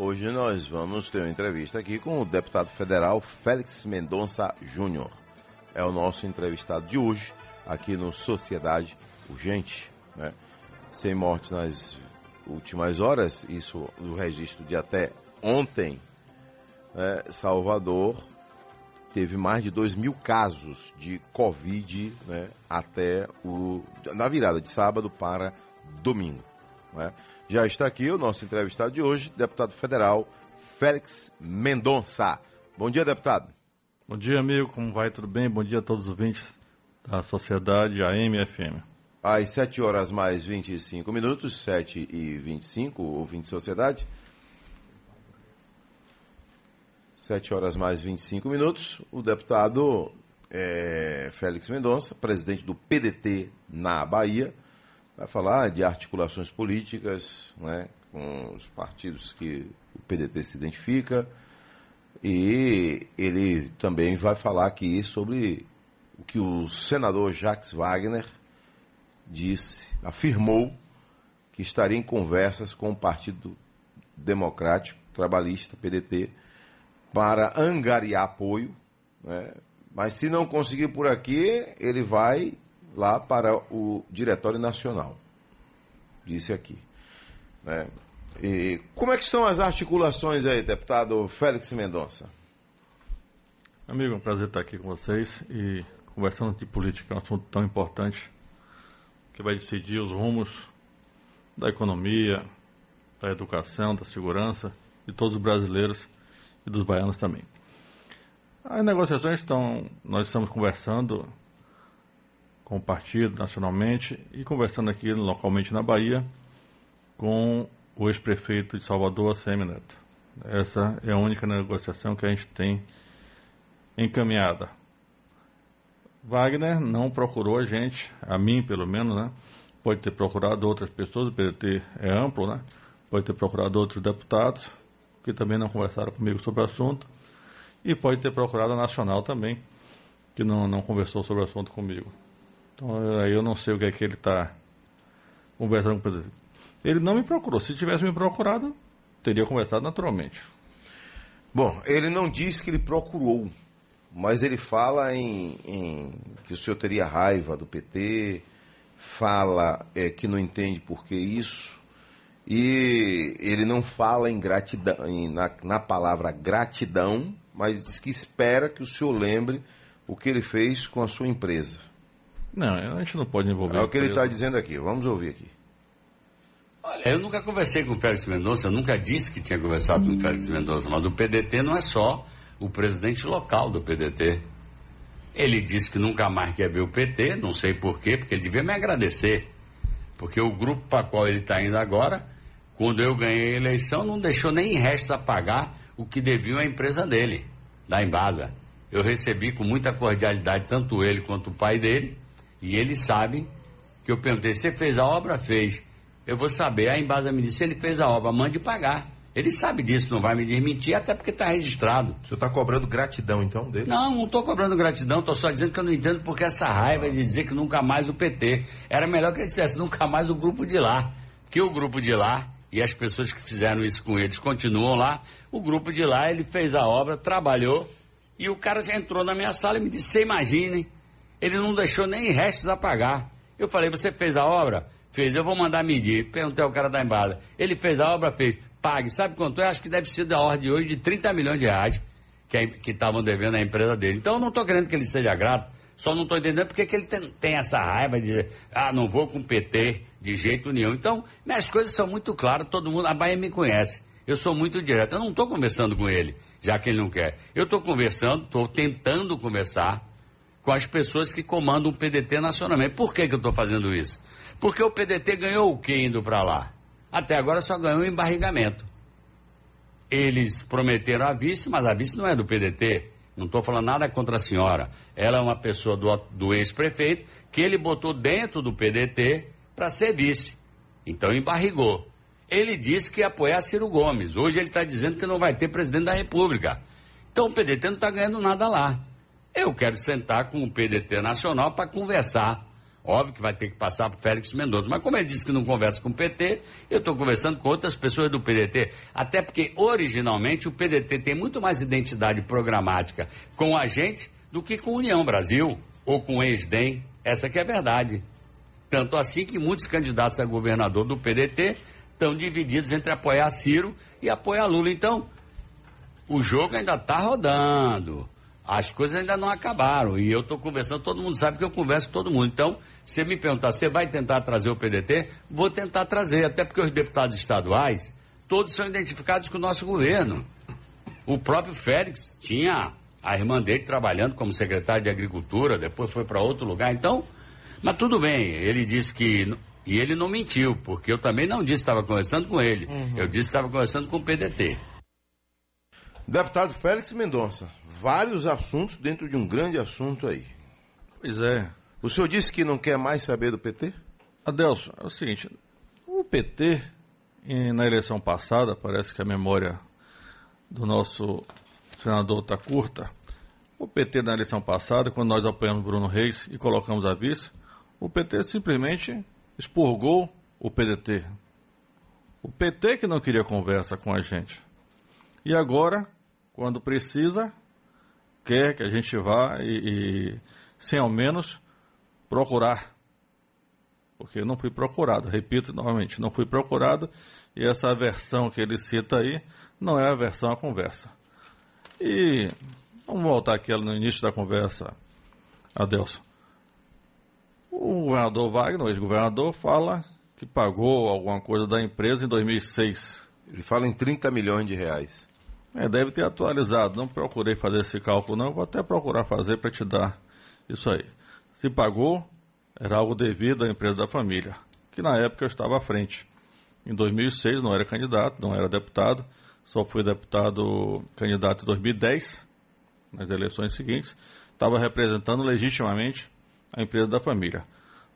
Hoje nós vamos ter uma entrevista aqui com o deputado federal Félix Mendonça Júnior. É o nosso entrevistado de hoje, aqui no Sociedade Urgente. Né? Sem mortes nas últimas horas, isso do registro de até ontem, né? Salvador teve mais de 2 mil casos de Covid né? até o, na virada de sábado para domingo. Né? Já está aqui o nosso entrevistado de hoje, deputado federal Félix Mendonça. Bom dia, deputado. Bom dia, amigo. Como vai? Tudo bem? Bom dia a todos os ouvintes da Sociedade AM e FM. Às 7 horas mais 25 minutos, 7 e 25, ouvinte de Sociedade. 7 horas mais 25 minutos, o deputado é, Félix Mendonça, presidente do PDT na Bahia, vai falar de articulações políticas né, com os partidos que o PDT se identifica. E ele também vai falar aqui sobre o que o senador Jacques Wagner disse, afirmou que estaria em conversas com o Partido Democrático Trabalhista, PDT, para angariar apoio. Né? Mas se não conseguir por aqui, ele vai lá para o Diretório Nacional. Disse aqui. Né? E como é que estão as articulações aí, deputado Félix Mendonça? Amigo, é um prazer estar aqui com vocês e conversando de política, é um assunto tão importante que vai decidir os rumos da economia, da educação, da segurança de todos os brasileiros e dos baianos também. As negociações estão, nós estamos conversando com o partido nacionalmente e conversando aqui localmente na Bahia com o ex-prefeito de Salvador, ACM Neto. Essa é a única negociação que a gente tem encaminhada. Wagner não procurou a gente, a mim pelo menos, né? Pode ter procurado outras pessoas, o PDT é amplo, né? Pode ter procurado outros deputados que também não conversaram comigo sobre o assunto. E pode ter procurado a Nacional também, que não, não conversou sobre o assunto comigo. Então aí eu não sei o que é que ele está conversando com o presidente. Ele não me procurou. Se tivesse me procurado, teria conversado naturalmente. Bom, ele não disse que ele procurou, mas ele fala em, em que o senhor teria raiva do PT, fala é, que não entende por que isso, e ele não fala em gratidão, em, na, na palavra gratidão, mas diz que espera que o senhor lembre o que ele fez com a sua empresa. Não, a gente não pode envolver. É o que ele está dizendo aqui. Vamos ouvir aqui. Olha, eu nunca conversei com o Félix Mendonça, eu nunca disse que tinha conversado com o Félix Mendonça, mas o PDT não é só o presidente local do PDT. Ele disse que nunca mais quer ver o PT, não sei porquê, porque ele devia me agradecer. Porque o grupo para qual ele está indo agora, quando eu ganhei a eleição, não deixou nem restos a pagar o que deviam à empresa dele, da Embasa. Eu recebi com muita cordialidade tanto ele quanto o pai dele, e ele sabe que eu perguntei, você fez a obra? Fez. Eu vou saber. A Embasa me disse, ele fez a obra, mande pagar. Ele sabe disso, não vai me desmentir, até porque está registrado. O senhor está cobrando gratidão, então, dele? Não, não estou cobrando gratidão, estou só dizendo que eu não entendo porque essa raiva de dizer que nunca mais o PT. Era melhor que ele dissesse nunca mais o grupo de lá. Porque o grupo de lá e as pessoas que fizeram isso com eles continuam lá. O grupo de lá, ele fez a obra, trabalhou, e o cara já entrou na minha sala e me disse, você imagine, ele não deixou nem restos a pagar. Eu falei, você fez a obra? Fez, eu vou mandar medir. Perguntei ao cara da embada. Ele fez a obra, fez. Pague. Sabe quanto é? Acho que deve ser da ordem hoje de 30 milhões de reais que estavam devendo à empresa dele. Então eu não estou querendo que ele seja grato, só não estou entendendo porque que ele tem, tem, essa raiva de dizer, ah, não vou com o PT de jeito nenhum. Então, minhas coisas são muito claras, todo mundo, a Bahia me conhece. Eu sou muito direto. Eu não estou conversando com ele, já que ele não quer. Eu estou conversando, estou tentando conversar com as pessoas que comandam o PDT nacionalmente. Por que, que eu estou fazendo isso? Porque o PDT ganhou o que indo para lá? Até agora só ganhou embarrigamento. Eles prometeram a vice, mas a vice não é do PDT. Não estou falando nada contra a senhora. Ela é uma pessoa do, do ex-prefeito que ele botou dentro do PDT para ser vice. Então embarrigou. Ele disse que ia apoiar Ciro Gomes. Hoje ele está dizendo que não vai ter presidente da República. Então o PDT não está ganhando nada lá. Eu quero sentar com o PDT Nacional para conversar. Óbvio que vai ter que passar para Félix Mendonça. Mas como ele disse que não conversa com o PT, eu estou conversando com outras pessoas do PDT. Até porque, originalmente, o PDT tem muito mais identidade programática com a gente do que com União Brasil ou com o ex-DEM. Essa que é a verdade. Tanto assim que muitos candidatos a governador do PDT estão divididos entre apoiar Ciro e apoiar Lula. Então, o jogo ainda está rodando. As coisas ainda não acabaram. E eu estou conversando, todo mundo sabe que eu converso com todo mundo. Então, se me perguntar, você vai tentar trazer o PDT? Vou tentar trazer, até porque os deputados estaduais, todos são identificados com o nosso governo. O próprio Félix tinha a irmã dele trabalhando como secretário de Agricultura, depois foi para outro lugar. Então, mas tudo bem, ele disse que. E ele não mentiu, porque eu também não disse que estava conversando com ele. Uhum. Eu disse que estava conversando com o PDT. Deputado Félix Mendonça, vários assuntos dentro de um grande assunto aí. Pois é. O senhor disse que não quer mais saber do PT? Adelson, é o seguinte, o PT, na eleição passada, parece que a memória do nosso senador está curta, o PT na eleição passada, quando nós apoiamos Bruno Reis e colocamos a vice, o PT simplesmente expurgou o PDT. O PT que não queria conversa com a gente. E agora quando precisa, quer que a gente vá e, e sem ao menos procurar. Porque eu não fui procurado, repito novamente, não fui procurado e essa versão que ele cita aí não é a versão à conversa. E vamos voltar aqui no início da conversa, Adelson. O governador Wagner, o ex-governador, fala que pagou alguma coisa da empresa em 2006. Ele fala em 30 milhões de reais. É, deve ter atualizado. Não procurei fazer esse cálculo, não. Vou até procurar fazer para te dar isso aí. Se pagou, era algo devido à empresa da família, que na época eu estava à frente. Em 2006 não era candidato, não era deputado, só fui deputado candidato em 2010, nas eleições seguintes. Estava representando legitimamente a empresa da família.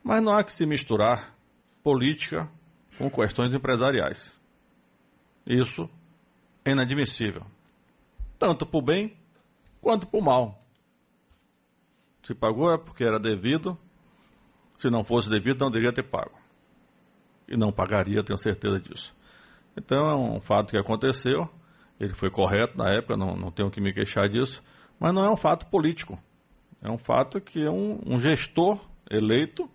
Mas não há que se misturar política com questões empresariais. Isso é inadmissível, tanto para o bem quanto para o mal. Se pagou é porque era devido, se não fosse devido, não deveria ter pago. E não pagaria, tenho certeza disso. Então é um fato que aconteceu, ele foi correto na época, não, não tenho que me queixar disso, mas não é um fato político. É um fato que um, um gestor eleito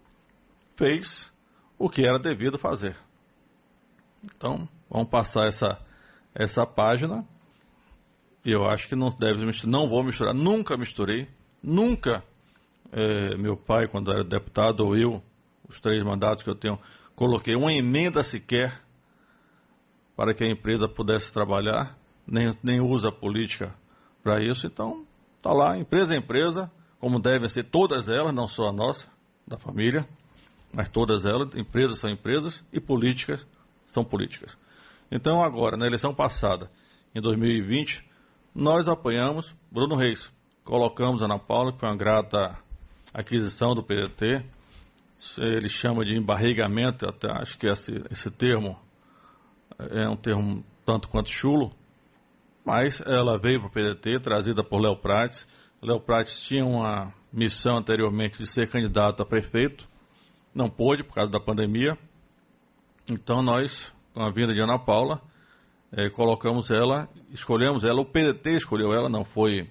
fez o que era devido fazer. Então, vamos passar essa essa página. Eu acho que não deve misturar, não vou misturar, nunca misturei, nunca é, meu pai, quando era deputado, ou eu, os três mandatos que eu tenho, coloquei uma emenda sequer para que a empresa pudesse trabalhar, nem, nem usa política para isso. Então, está lá, empresa é empresa, como devem ser todas elas, não só a nossa, da família, mas todas elas, empresas são empresas e políticas são políticas. Então, agora, na eleição passada, em 2020, nós apoiamos Bruno Reis. Colocamos Ana Paula, que foi uma grata aquisição do PDT. Ele chama de embarrigamento, até acho que esse, esse termo é um termo tanto quanto chulo, mas ela veio para o PDT, trazida por Léo Prates. Léo Prates tinha uma missão anteriormente de ser candidato a prefeito, não pôde por causa da pandemia. Então nós com a vinda de Ana Paula, é, colocamos ela, escolhemos ela, o PDT escolheu ela, não foi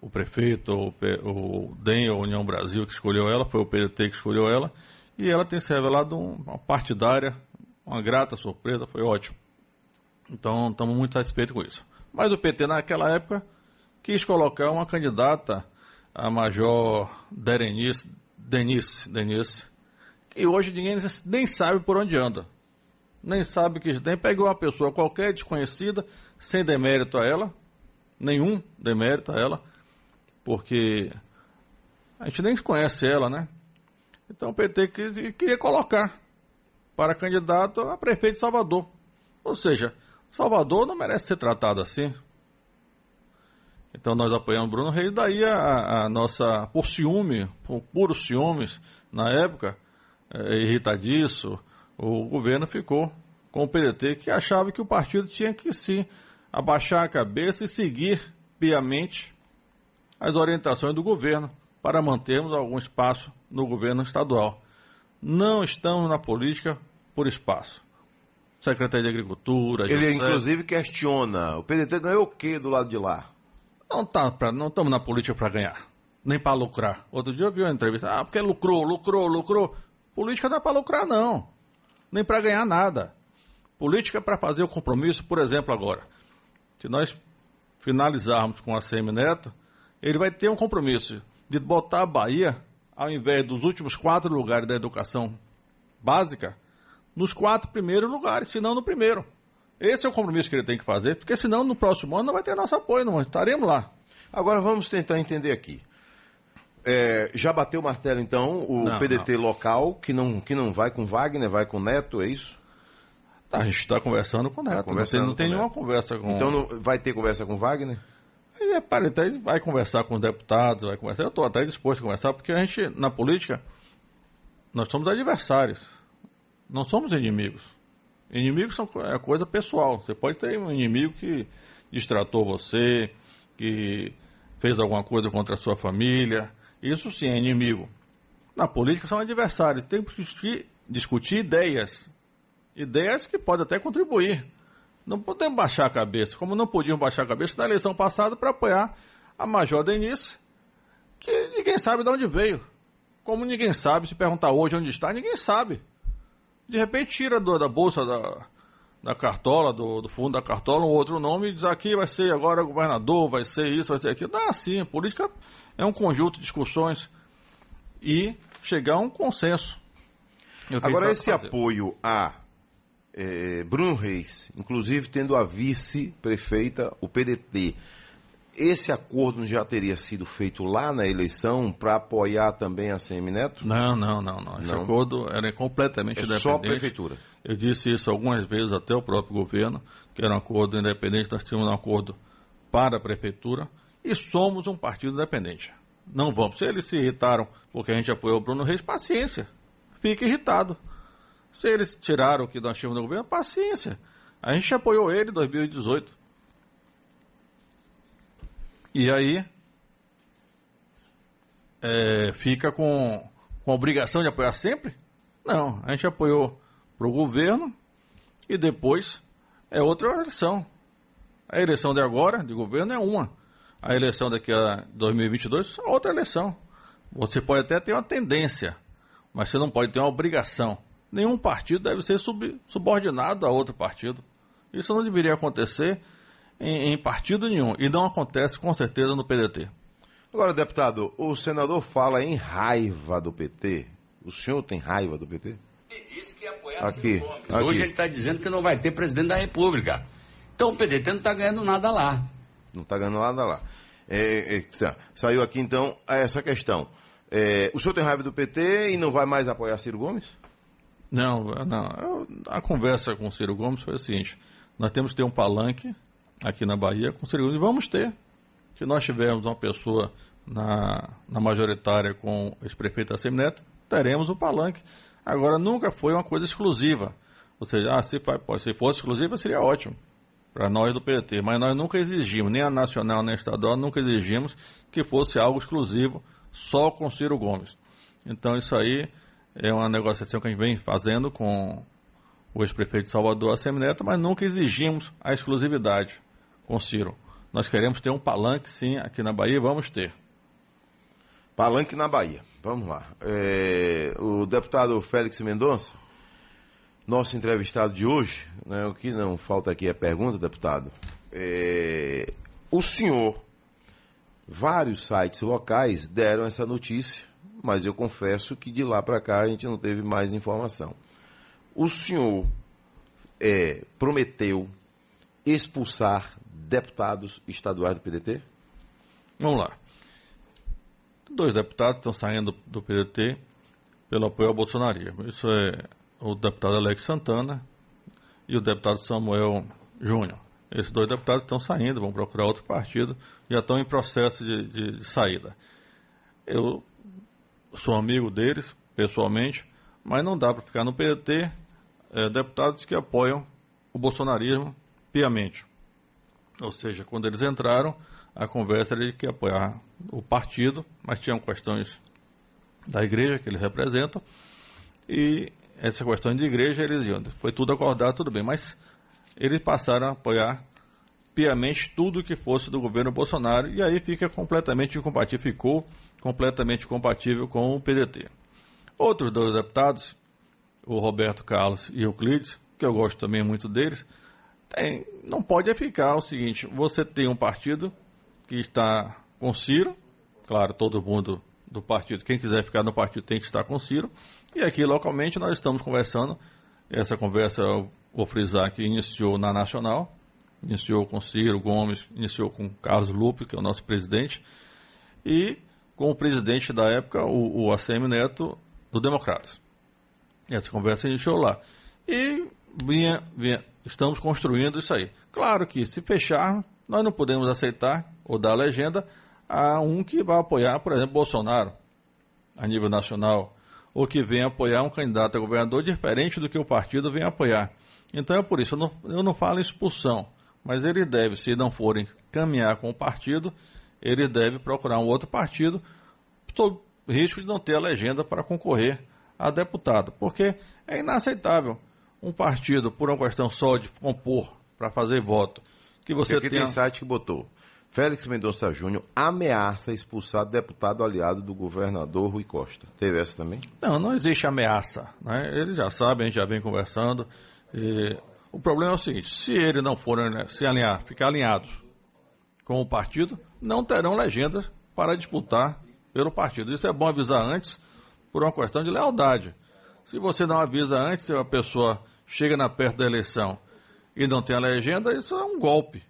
o prefeito, o DEM ou União Brasil que escolheu ela, foi o PDT que escolheu ela, e ela tem se revelado uma partidária, uma grata surpresa, foi ótimo. Então, estamos muito satisfeitos com isso. Mas o PT, naquela época, quis colocar uma candidata, a Major Denise, Denise, Denise que hoje ninguém nem sabe por onde anda nem sabe que tem, pega uma pessoa qualquer, desconhecida, sem demérito a ela, nenhum demérito a ela, porque a gente nem conhece ela, né? Então o PT queria colocar para candidato a prefeito de Salvador. Ou seja, Salvador não merece ser tratado assim. Então nós apoiamos Bruno Reis, daí a, a nossa, por ciúme, por puros ciúmes, na época, é, irritadiço, o governo ficou com o PDT, que achava que o partido tinha que sim abaixar a cabeça e seguir piamente as orientações do governo para mantermos algum espaço no governo estadual. Não estamos na política por espaço. Secretaria de Agricultura. Ele, inclusive, questiona: o PDT ganhou o quê do lado de lá? Não tá pra, não estamos na política para ganhar, nem para lucrar. Outro dia eu vi uma entrevista: ah, porque lucrou, lucrou, lucrou. Política não é para lucrar, não. Nem para ganhar nada. Política é para fazer o compromisso, por exemplo, agora. Se nós finalizarmos com a CM Neto, ele vai ter um compromisso de botar a Bahia, ao invés dos últimos quatro lugares da educação básica, nos quatro primeiros lugares, se não no primeiro. Esse é o compromisso que ele tem que fazer, porque senão no próximo ano não vai ter nosso apoio, não estaremos lá. Agora vamos tentar entender aqui. É, já bateu o martelo, então, o não, PDT não. local, que não, que não vai com Wagner, vai com Neto, é isso? Tá, a gente está conversando com o Neto. Tá conversando não tem, não tem nenhuma conversa com. Então não, vai ter conversa com Wagner? Ele é, até vai conversar com os deputados, vai conversar. Eu estou até disposto a conversar, porque a gente, na política, nós somos adversários. Não somos inimigos. Inimigos são, é coisa pessoal. Você pode ter um inimigo que distratou você, que fez alguma coisa contra a sua família. Isso sim é inimigo. Na política são adversários. Tem que discutir, discutir ideias ideias que podem até contribuir. Não podemos baixar a cabeça, como não podíamos baixar a cabeça na eleição passada para apoiar a Major Denise, que ninguém sabe de onde veio. Como ninguém sabe, se perguntar hoje onde está, ninguém sabe. De repente tira do, da bolsa da, da cartola, do, do, fundo da cartola, um outro nome e diz aqui vai ser agora governador, vai ser isso, vai ser aquilo. Não é assim, política é um conjunto de discussões e chegar a um consenso. Agora, esse fazer. apoio a é, Bruno Reis, inclusive tendo a vice-prefeita, o PDT. Esse acordo já teria sido feito lá na eleição para apoiar também a CM Neto? Não, não, não, não. Esse não. acordo era completamente é independente. Só a prefeitura. Eu disse isso algumas vezes até o próprio governo, que era um acordo independente, nós tínhamos um acordo para a prefeitura e somos um partido independente. Não vamos. Se eles se irritaram porque a gente apoiou o Bruno Reis, paciência. Fique irritado. Se eles tiraram o que nós tínhamos no governo, paciência. A gente apoiou ele em 2018. E aí é, fica com, com a obrigação de apoiar sempre? Não, a gente apoiou para o governo e depois é outra eleição. A eleição de agora, de governo, é uma. A eleição daqui a 2022 é outra eleição. Você pode até ter uma tendência, mas você não pode ter uma obrigação nenhum partido deve ser sub, subordinado a outro partido. Isso não deveria acontecer em, em, partido nenhum. E não acontece com certeza no PDT. Agora, deputado, o senador fala em raiva do PT. O senhor tem raiva do PT? Ele disse que ia apoiar aqui, aqui. Hoje ele está dizendo que não vai ter presidente da República. Então o PDT não está ganhando nada lá. Não está ganhando nada lá. É, é, tá. saiu aqui então essa questão. É, o senhor tem raiva do PT e não vai mais apoiar Ciro Gomes? Não, não. A conversa com o Ciro Gomes foi a seguinte: nós temos que ter um palanque aqui na Bahia com o Ciro Gomes. E vamos ter. Se nós tivermos uma pessoa na, na majoritária com o ex-prefeito Assemineto, teremos o palanque. Agora, nunca foi uma coisa exclusiva. Ou seja, ah, se, se fosse exclusiva, seria ótimo para nós do PT. Mas nós nunca exigimos, nem a nacional nem a estadual, nunca exigimos que fosse algo exclusivo só com Ciro Gomes. Então, isso aí é uma negociação que a gente vem fazendo com o ex-prefeito de Salvador, Assemineto, mas nunca exigimos a exclusividade com Ciro. Nós queremos ter um palanque, sim, aqui na Bahia, vamos ter. Palanque na Bahia. Vamos lá. É, o deputado Félix Mendonça, nosso entrevistado de hoje, né, o que não falta aqui é pergunta, deputado. É, o senhor, vários sites locais deram essa notícia mas eu confesso que de lá para cá a gente não teve mais informação. O senhor é, prometeu expulsar deputados estaduais do PDT? Vamos lá. Dois deputados estão saindo do PDT pelo apoio ao bolsonarismo. Isso é o deputado Alex Santana e o deputado Samuel Júnior. Esses dois deputados estão saindo, vão procurar outro partido, já estão em processo de, de, de saída. Eu sou amigo deles, pessoalmente, mas não dá para ficar no PDT é, deputados que apoiam o bolsonarismo piamente. Ou seja, quando eles entraram, a conversa era de que apoiar o partido, mas tinham questões da igreja que eles representam. E essa questão de igreja, eles iam. Foi tudo acordado, tudo bem. Mas eles passaram a apoiar piamente tudo que fosse do governo Bolsonaro. E aí fica completamente incompatível, ficou completamente compatível com o PDT. Outros dois deputados, o Roberto Carlos e o Euclides, que eu gosto também muito deles, tem, não pode ficar o seguinte: você tem um partido que está com Ciro, claro, todo mundo do partido, quem quiser ficar no partido tem que estar com Ciro, e aqui localmente nós estamos conversando. Essa conversa, vou frisar que iniciou na Nacional, iniciou com Ciro Gomes, iniciou com Carlos Lupe, que é o nosso presidente, e com o presidente da época, o, o ACM Neto, do Democratas. Essa conversa iniciou lá. E vinha, vinha, estamos construindo isso aí. Claro que se fechar, nós não podemos aceitar ou dar legenda a um que vai apoiar, por exemplo, Bolsonaro, a nível nacional, ou que venha apoiar um candidato a governador diferente do que o partido vem apoiar. Então é por isso, eu não, eu não falo em expulsão, mas ele deve, se não forem caminhar com o partido, ele deve procurar um outro partido, sob risco de não ter a legenda para concorrer a deputado. Porque é inaceitável um partido, por uma questão só de compor para fazer voto, que você Aqui tenha... tem site que botou. Félix Mendonça Júnior ameaça expulsar deputado aliado do governador Rui Costa. Teve essa também? Não, não existe ameaça. Né? Eles já sabem, a gente já vem conversando. E... O problema é o seguinte: se ele não for né, se alinhar, ficar alinhados com o partido, não terão legendas para disputar pelo partido. Isso é bom avisar antes, por uma questão de lealdade. Se você não avisa antes, se a pessoa chega na perto da eleição e não tem a legenda, isso é um golpe.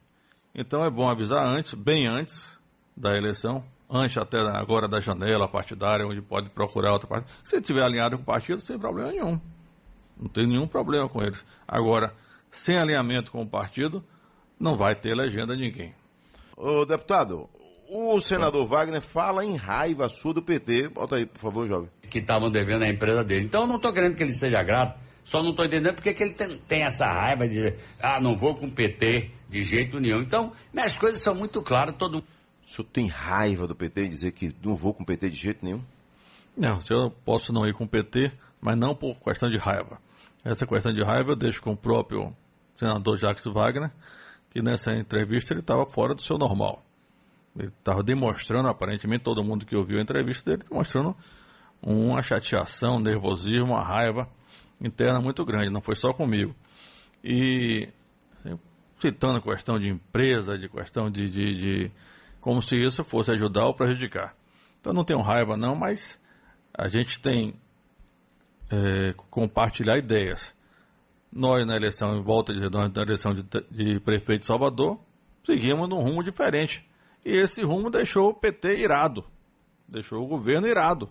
Então é bom avisar antes, bem antes da eleição, antes até agora da janela partidária, onde pode procurar outra parte. Se estiver alinhado com o partido, sem problema nenhum. Não tem nenhum problema com eles. Agora, sem alinhamento com o partido, não vai ter legenda ninguém. Ô, deputado, o senador Wagner fala em raiva sua do PT. Bota aí, por favor, jovem. Que estavam devendo a empresa dele. Então eu não estou querendo que ele seja grato, só não estou entendendo porque que ele tem, tem, essa raiva de dizer, ah, não vou com o PT de jeito nenhum. Então, minhas coisas são muito claras, todo O senhor tem raiva do PT e dizer que não vou com o PT de jeito nenhum? Não, se eu posso não ir com o PT, mas não por questão de raiva. Essa questão de raiva eu deixo com o próprio senador Jacques Wagner, que nessa entrevista ele estava fora do seu normal. Ele estava demonstrando, aparentemente, todo mundo que ouviu a entrevista dele, demonstrando uma chateação, um nervosismo, uma raiva interna muito grande, não foi só comigo. E citando questão de empresa, de questão de, de, de, como se isso fosse ajudar ou prejudicar. Então não tenho raiva não, mas a gente tem é, compartilhar ideias. Nós na eleição, volta a dizer, nós na eleição de, de prefeito de Salvador, seguimos num rumo diferente. E esse rumo deixou o PT irado, deixou o governo irado.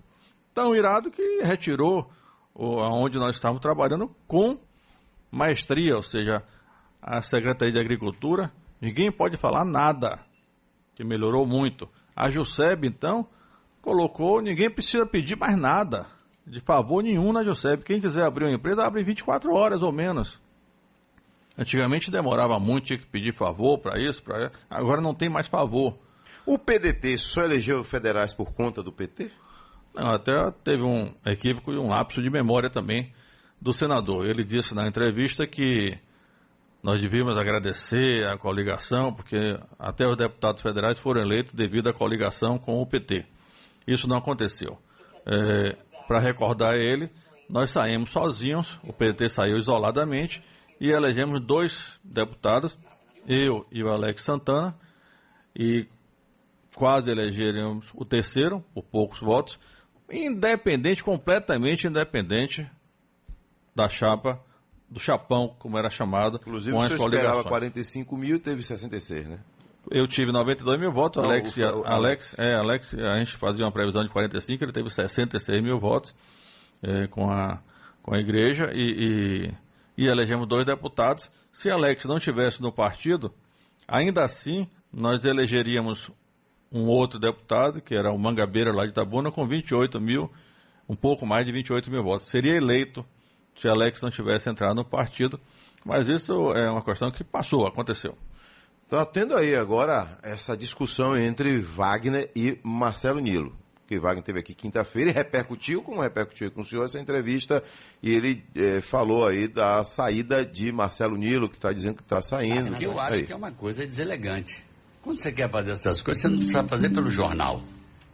Tão irado que retirou aonde nós estávamos trabalhando com maestria, ou seja, a Secretaria de Agricultura, ninguém pode falar nada, que melhorou muito. A Juseb, então, colocou, ninguém precisa pedir mais nada, de favor nenhum na Juseb. Quem quiser abrir uma empresa, abre 24 horas ou menos. Antigamente demorava muito, tinha que pedir favor para isso, para agora não tem mais favor. O PDT só elegeu federais por conta do PT? Não, até teve um equívoco e um lapso de memória também do senador. Ele disse na entrevista que nós devíamos agradecer a coligação, porque até os deputados federais foram eleitos devido à coligação com o PT. Isso não aconteceu. É, Para recordar ele, nós saímos sozinhos, o PT saiu isoladamente e elegemos dois deputados, eu e o Alex Santana, e quase elegeríamos o terceiro, por poucos votos, independente, completamente independente da chapa, do chapão, como era chamado. Inclusive, com o senhor esperava 45 mil e teve 66, né? Eu tive 92 mil votos, Não, Alex, o, o, Alex, é, Alex, a gente fazia uma previsão de 45, ele teve 66 mil votos é, com, a, com a igreja e, e, e elegemos dois deputados. Se Alex não tivesse no partido, ainda assim nós elegeríamos um outro deputado, que era o Mangabeira lá de Itabuna, com 28 mil, um pouco mais de 28 mil votos. Seria eleito se Alex não tivesse entrado no partido, mas isso é uma questão que passou, aconteceu. Está tendo aí agora essa discussão entre Wagner e Marcelo Nilo, porque Wagner teve aqui quinta-feira e repercutiu, como repercutiu com o senhor essa entrevista, e ele é, falou aí da saída de Marcelo Nilo, que está dizendo que está saindo. Que eu acho aí. que é uma coisa deselegante. Quando você quer fazer essas coisas, você não precisa fazer pelo jornal.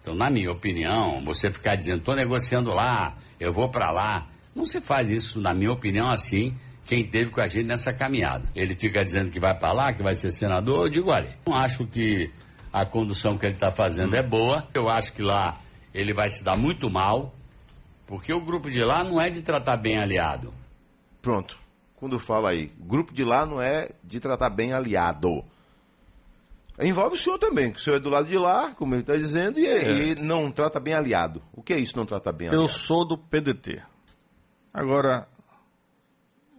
Então, na minha opinião, você ficar dizendo, estou negociando lá, eu vou para lá, não se faz isso, na minha opinião, assim, quem teve com a gente nessa caminhada. Ele fica dizendo que vai para lá, que vai ser senador, eu digo, olha, não acho que a condução que ele está fazendo é boa, eu acho que lá ele vai se dar muito mal, porque o grupo de lá não é de tratar bem aliado. Pronto. Quando fala aí, grupo de lá não é de tratar bem aliado. Envolve o senhor também, que o senhor é do lado de lá, como ele está dizendo, e, é. e, não trata bem aliado. O que é isso, não trata bem aliado? Eu sou do PDT. Agora,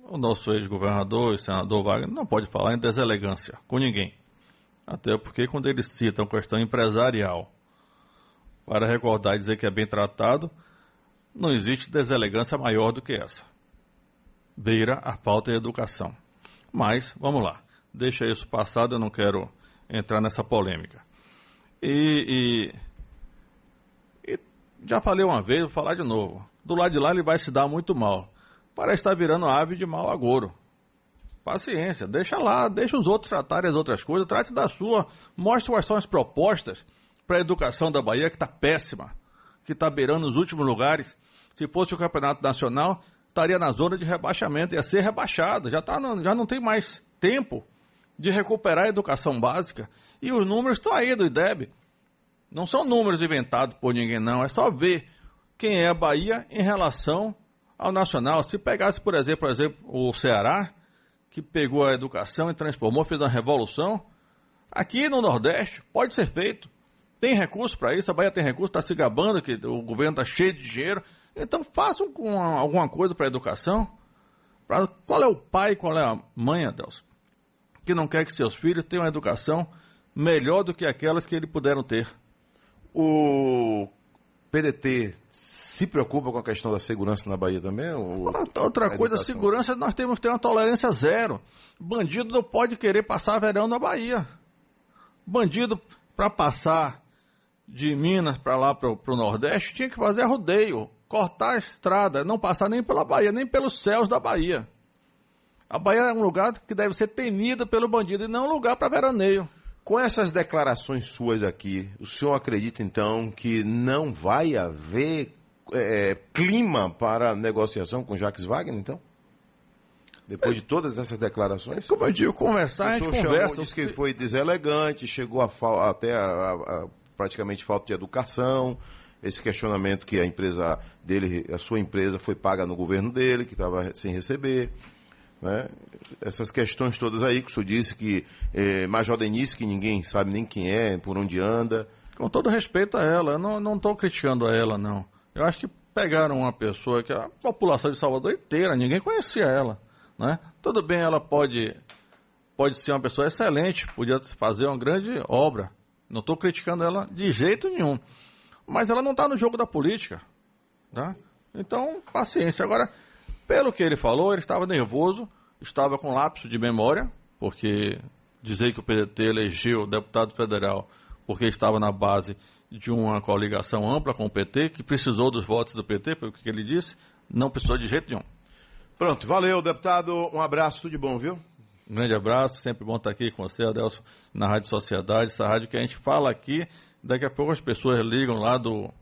o nosso ex-governador e senador Wagner não pode falar em deselegância com ninguém. Até porque quando ele cita uma questão empresarial para recordar e dizer que é bem tratado, não existe deselegância maior do que essa. Beira a falta de educação. Mas, vamos lá, deixa isso passado, eu não quero entrar nessa polêmica. E, e, e, já falei uma vez, vou falar de novo. Do lado de lá ele vai se dar muito mal. Parece estar virando ave de mau agouro. Paciência, deixa lá, deixa os outros tratarem as outras coisas, trate da sua, mostre quais são as propostas para a educação da Bahia, que está péssima, que está beirando os últimos lugares. Se fosse o campeonato nacional, estaria na zona de rebaixamento, ia ser rebaixado, já, tá, já não tem mais tempo de recuperar a educação básica. E os números estão aí do IDEB. Não são números inventados por ninguém, não. É só ver quem é a Bahia em relação ao nacional. Se pegasse, por exemplo, por exemplo, o Ceará, que pegou a educação e transformou, fez uma revolução, aqui no Nordeste pode ser feito. Tem recurso para isso, a Bahia tem recurso, está se gabando que o governo está cheio de dinheiro. Então façam com alguma coisa para a educação. Pra, qual é o pai, qual é a mãe, Adelson? que não quer que seus filhos tenham uma educação melhor do que aquelas que eles puderam ter. O PDT se preocupa com a questão da segurança na Bahia também? Ou... Outra coisa, educação? segurança, nós temos que ter uma tolerância zero. Bandido não pode querer passar verão na Bahia. Bandido, para passar de Minas para lá, para o Nordeste, tinha que fazer rodeio, cortar a estrada, não passar nem pela Bahia, nem pelos céus da Bahia. A Bahia é um lugar que deve ser temido pelo bandido e não um lugar para veraneio. Com essas declarações suas aqui, o senhor acredita então que não vai haver é, clima para negociação com Jacques Wagner, então? Depois é, de todas essas declarações? Como eu digo, conversar, a gente conversa. Chamou, disse que foi deselegante, chegou a, até a, a, praticamente falta de educação, esse questionamento que a empresa dele, a sua empresa foi paga no governo dele, que estava sem receber. Né? Essas questões todas aí que o senhor disse que é, Major Denise, que ninguém sabe nem quem é, por onde anda. Com todo respeito a ela, eu não estou criticando a ela, não. Eu acho que pegaram uma pessoa que a população de Salvador inteira, ninguém conhecia ela. Né? Tudo bem, ela pode, pode ser uma pessoa excelente, podia fazer uma grande obra. Não estou criticando ela de jeito nenhum. Mas ela não está no jogo da política. Tá? Então, paciência. Agora, pelo que ele falou, ele estava nervoso, estava com lapso de memória, porque dizer que o PDT elegeu o deputado federal porque estava na base de uma coligação ampla com o PT, que precisou dos votos do PT, foi o que ele disse, não precisou de jeito nenhum. Pronto, valeu, deputado. Um abraço, tudo de bom, viu? Um grande abraço, sempre bom estar aqui com você, Adelson, na Rádio Sociedade, essa rádio que a gente fala aqui, daqui a pouco as pessoas ligam lá do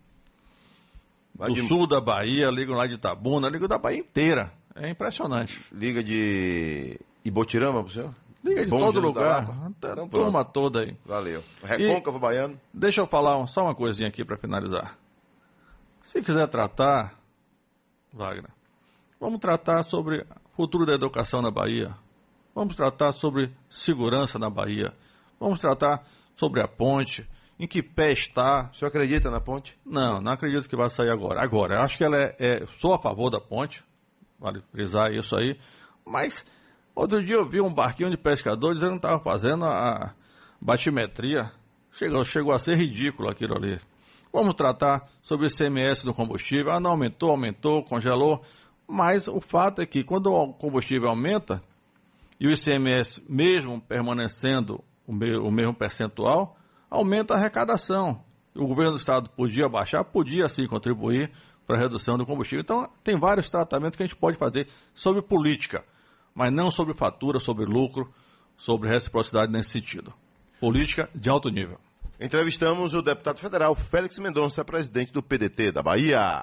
do de... sul da Bahia, ligam lá de Itabuna, ligam da Bahia inteira. É impressionante. Liga de Ibotirama pro senhor? Liga de Bom todo lugar. Então, turma toda aí. Valeu. Recôncavo Baiano. Deixa eu falar só uma coisinha aqui para finalizar. Se quiser tratar, Wagner, vamos tratar sobre futuro da educação na Bahia. Vamos tratar sobre segurança na Bahia. Vamos tratar sobre a ponte em que pé está. O senhor acredita na ponte? Não, não acredito que vai sair agora. Agora, acho que ela é, é. Sou a favor da ponte, vale frisar isso aí, mas outro dia eu vi um barquinho de pescador dizendo que estava fazendo a batimetria. Chegou, chegou a ser ridículo aquilo ali. Vamos tratar sobre o ICMS do combustível. Ah, não aumentou, aumentou, congelou. Mas o fato é que quando o combustível aumenta e o ICMS mesmo permanecendo o mesmo percentual, aumenta a arrecadação. O governo do estado podia baixar, podia sim contribuir para a redução do combustível. Então, tem vários tratamentos que a gente pode fazer sobre política, mas não sobre fatura, sobre lucro, sobre reciprocidade nesse sentido. Política de alto nível. Entrevistamos o deputado federal Félix Mendonça, presidente do PDT da Bahia.